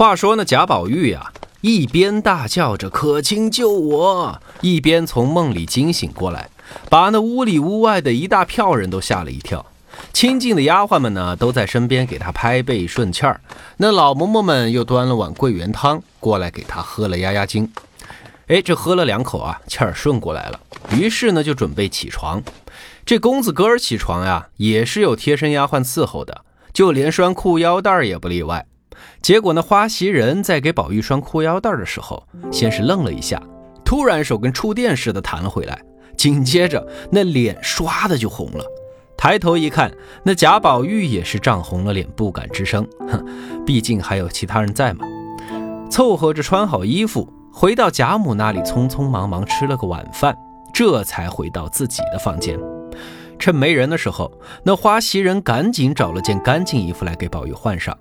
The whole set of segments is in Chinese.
话说呢，贾宝玉呀，一边大叫着“可卿救我”，一边从梦里惊醒过来，把那屋里屋外的一大票人都吓了一跳。亲近的丫鬟们呢，都在身边给他拍背顺气儿。那老嬷嬷们又端了碗桂圆汤过来给他喝了压压惊。哎，这喝了两口啊，气儿顺过来了。于是呢，就准备起床。这公子哥儿起床呀，也是有贴身丫鬟伺候的，就连拴裤腰带也不例外。结果那花袭人在给宝玉拴裤腰带的时候，先是愣了一下，突然手跟触电似的弹了回来，紧接着那脸唰的就红了。抬头一看，那贾宝玉也是涨红了脸，不敢吱声。哼，毕竟还有其他人在嘛。凑合着穿好衣服，回到贾母那里，匆匆忙忙吃了个晚饭，这才回到自己的房间。趁没人的时候，那花袭人赶紧找了件干净衣服来给宝玉换上。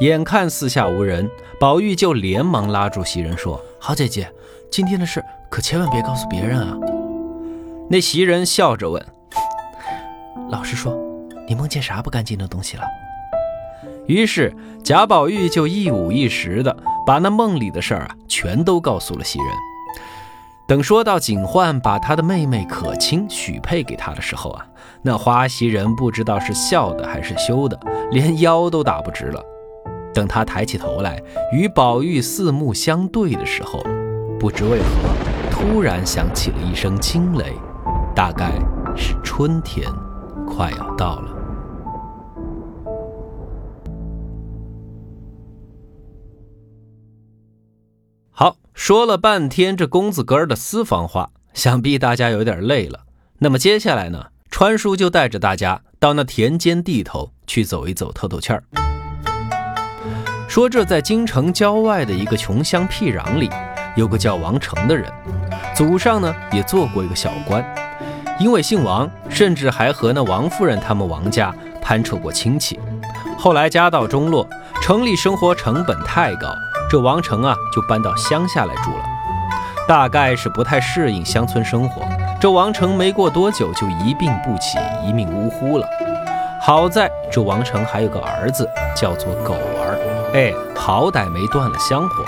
眼看四下无人，宝玉就连忙拉住袭人说：“好姐姐，今天的事可千万别告诉别人啊。”那袭人笑着问。老实说，你梦见啥不干净的东西了？于是贾宝玉就一五一十的把那梦里的事儿啊，全都告诉了袭人。等说到警幻把他的妹妹可卿许配给他的时候啊，那花袭人不知道是笑的还是羞的，连腰都打不直了。等他抬起头来与宝玉四目相对的时候，不知为何突然响起了一声惊雷，大概是春天。快要到了。好，说了半天这公子哥儿的私房话，想必大家有点累了。那么接下来呢，川叔就带着大家到那田间地头去走一走，透透气儿。说这在京城郊外的一个穷乡僻壤里，有个叫王成的人，祖上呢也做过一个小官。因为姓王，甚至还和那王夫人他们王家攀扯过亲戚。后来家道中落，城里生活成本太高，这王成啊就搬到乡下来住了。大概是不太适应乡村生活，这王成没过多久就一病不起，一命呜呼了。好在这王成还有个儿子，叫做狗，哎，好歹没断了香火。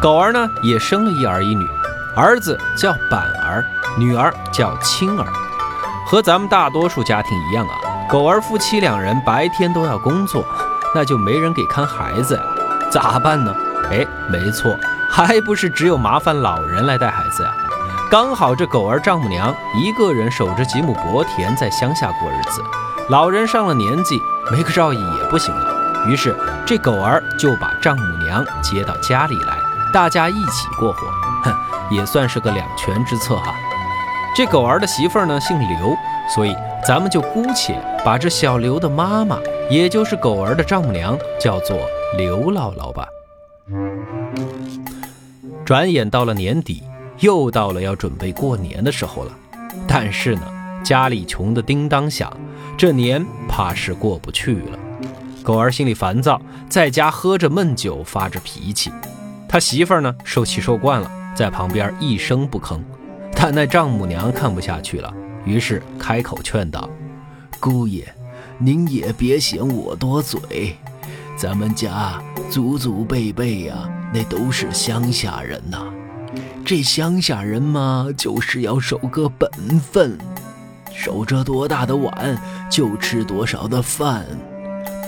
狗儿呢也生了一儿一女，儿子叫板儿。女儿叫青儿，和咱们大多数家庭一样啊。狗儿夫妻两人白天都要工作，那就没人给看孩子呀，咋办呢？哎，没错，还不是只有麻烦老人来带孩子呀。刚好这狗儿丈母娘一个人守着几亩薄田在乡下过日子，老人上了年纪，没个照应也不行了。于是这狗儿就把丈母娘接到家里来，大家一起过活，哼，也算是个两全之策哈。这狗儿的媳妇儿呢姓刘，所以咱们就姑且把这小刘的妈妈，也就是狗儿的丈母娘，叫做刘姥姥吧。转眼到了年底，又到了要准备过年的时候了。但是呢，家里穷得叮当响，这年怕是过不去了。狗儿心里烦躁，在家喝着闷酒，发着脾气。他媳妇儿呢受气受惯了，在旁边一声不吭。但那丈母娘看不下去了，于是开口劝道：“姑爷，您也别嫌我多嘴，咱们家祖祖辈辈呀，那都是乡下人呐。这乡下人嘛，就是要守个本分，守着多大的碗就吃多少的饭，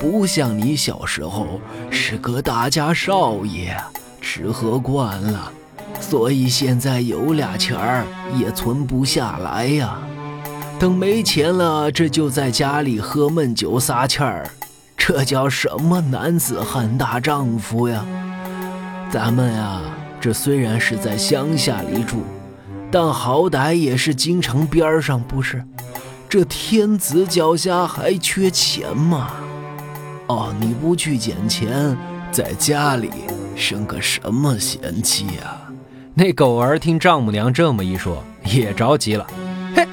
不像你小时候是个大家少爷，吃喝惯了。”所以现在有俩钱儿也存不下来呀，等没钱了，这就在家里喝闷酒撒气儿，这叫什么男子汉大丈夫呀？咱们呀，这虽然是在乡下里住，但好歹也是京城边上，不是？这天子脚下还缺钱吗？哦，你不去捡钱，在家里生个什么贤妻啊？那狗儿听丈母娘这么一说，也着急了。嘿，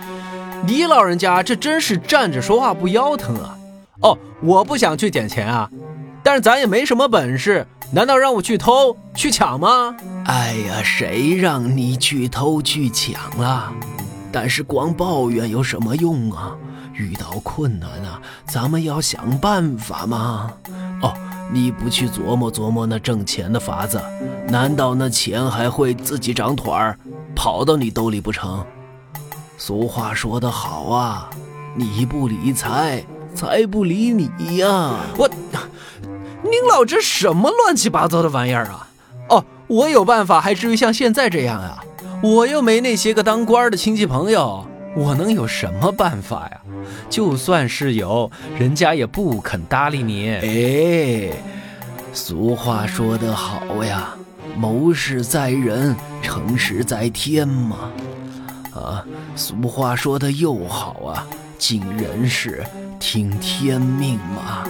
你老人家这真是站着说话不腰疼啊！哦，我不想去捡钱啊，但是咱也没什么本事，难道让我去偷去抢吗？哎呀，谁让你去偷去抢了？但是光抱怨有什么用啊？遇到困难啊，咱们要想办法嘛。哦，你不去琢磨琢磨那挣钱的法子，难道那钱还会自己长腿儿，跑到你兜里不成？俗话说得好啊，你不理财，财不理你呀！我，您老这什么乱七八糟的玩意儿啊？哦，我有办法，还至于像现在这样啊？我又没那些个当官的亲戚朋友，我能有什么办法呀？就算是有，人家也不肯搭理你。哎，俗话说得好呀，谋事在人，成事在天嘛。啊，俗话说的又好啊，尽人事，听天命嘛。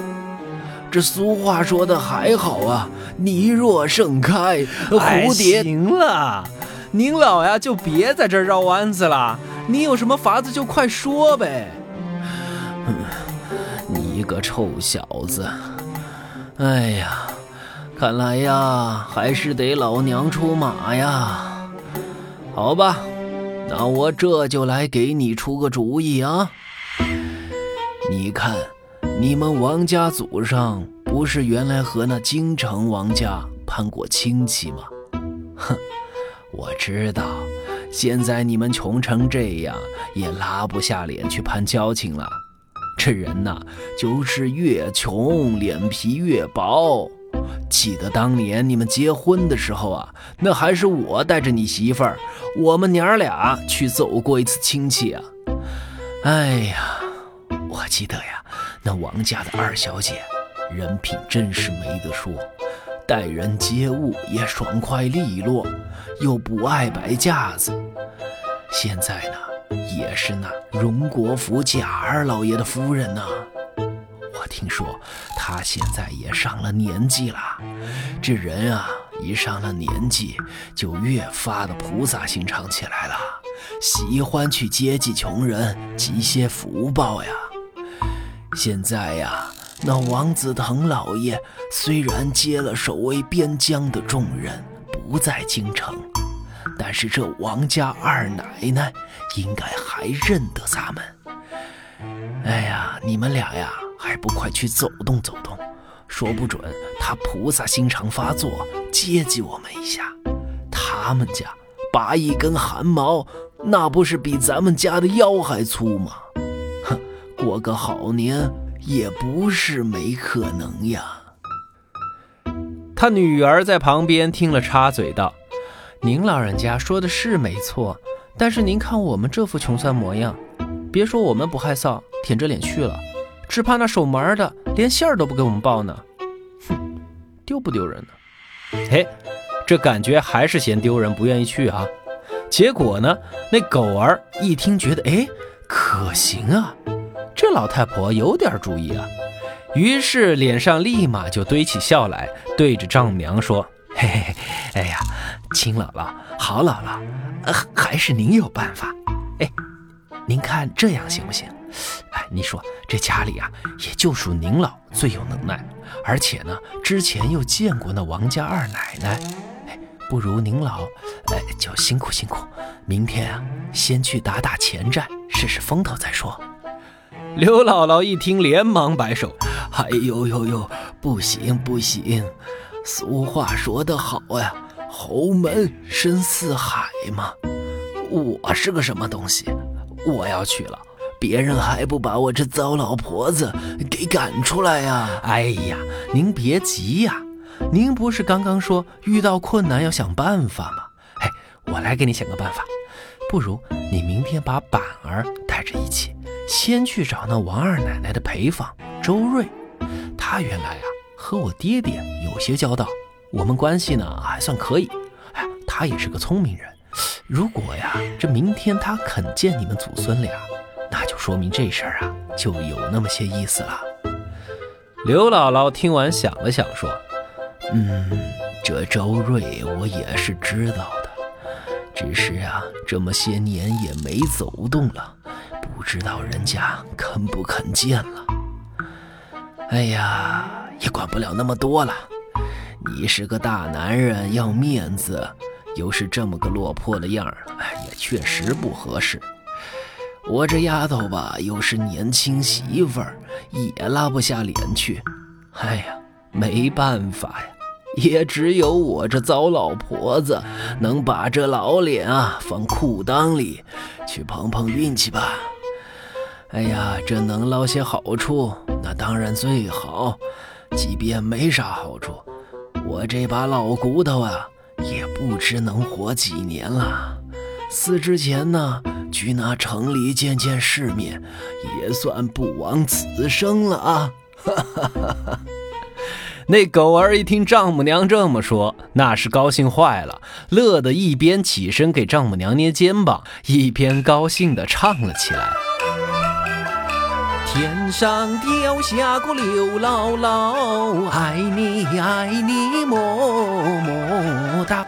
这俗话说的还好啊，你若盛开，蝴蝶。行了，您老呀就别在这绕弯子了，你有什么法子就快说呗。你一个臭小子！哎呀，看来呀，还是得老娘出马呀。好吧。那我这就来给你出个主意啊！你看，你们王家祖上不是原来和那京城王家攀过亲戚吗？哼，我知道，现在你们穷成这样，也拉不下脸去攀交情了。这人呐，就是越穷脸皮越薄。记得当年你们结婚的时候啊，那还是我带着你媳妇儿，我们娘儿俩去走过一次亲戚啊。哎呀，我记得呀，那王家的二小姐，人品真是没得说，待人接物也爽快利落，又不爱摆架子。现在呢，也是那荣国府贾二老爷的夫人呢。我听说他现在也上了年纪了，这人啊，一上了年纪就越发的菩萨心肠起来了，喜欢去接济穷人，积些福报呀。现在呀，那王子腾老爷虽然接了守卫边疆的重任，不在京城，但是这王家二奶奶应该还认得咱们。哎呀，你们俩呀！还不快去走动走动，说不准他菩萨心肠发作，接济我们一下。他们家拔一根汗毛，那不是比咱们家的腰还粗吗？哼，过个好年也不是没可能呀。他女儿在旁边听了，插嘴道：“您老人家说的是没错，但是您看我们这副穷酸模样，别说我们不害臊，舔着脸去了。”只怕那守门的连信儿都不给我们报呢，哼，丢不丢人呢？嘿，这感觉还是嫌丢人，不愿意去啊。结果呢，那狗儿一听，觉得哎，可行啊，这老太婆有点主意啊。于是脸上立马就堆起笑来，对着丈母娘说：“嘿嘿嘿，哎呀，亲姥姥，好姥姥，呃，还是您有办法。哎，您看这样行不行？”哎，你说这家里啊，也就属您老最有能耐，而且呢，之前又见过那王家二奶奶。不如您老，哎，就辛苦辛苦。明天啊，先去打打前站，试试风头再说。刘姥姥一听，连忙摆手：“哎呦呦呦，不行不行！俗话说得好呀，侯门深似海嘛。我是个什么东西？我要去了。”别人还不把我这糟老婆子给赶出来呀？哎呀，您别急呀，您不是刚刚说遇到困难要想办法吗？哎，我来给你想个办法，不如你明天把板儿带着一起，先去找那王二奶奶的陪房周瑞。他原来啊和我爹爹有些交道，我们关系呢还算可以。哎，他也是个聪明人，如果呀这明天他肯见你们祖孙俩。那就说明这事儿啊，就有那么些意思了。刘姥姥听完想了想，说：“嗯，这周瑞我也是知道的，只是啊，这么些年也没走动了，不知道人家肯不肯见了。哎呀，也管不了那么多了。你是个大男人，要面子，又是这么个落魄的样儿，哎，也确实不合适。”我这丫头吧，又是年轻媳妇儿，也拉不下脸去。哎呀，没办法呀，也只有我这糟老婆子能把这老脸啊放裤裆里，去碰碰运气吧。哎呀，这能捞些好处，那当然最好。即便没啥好处，我这把老骨头啊，也不知能活几年了。死之前呢，去那城里见见世面，也算不枉此生了啊！哈哈哈哈。那狗儿一听丈母娘这么说，那是高兴坏了，乐得一边起身给丈母娘捏肩膀，一边高兴地唱了起来。天上掉下个刘姥姥，爱你爱你么么哒。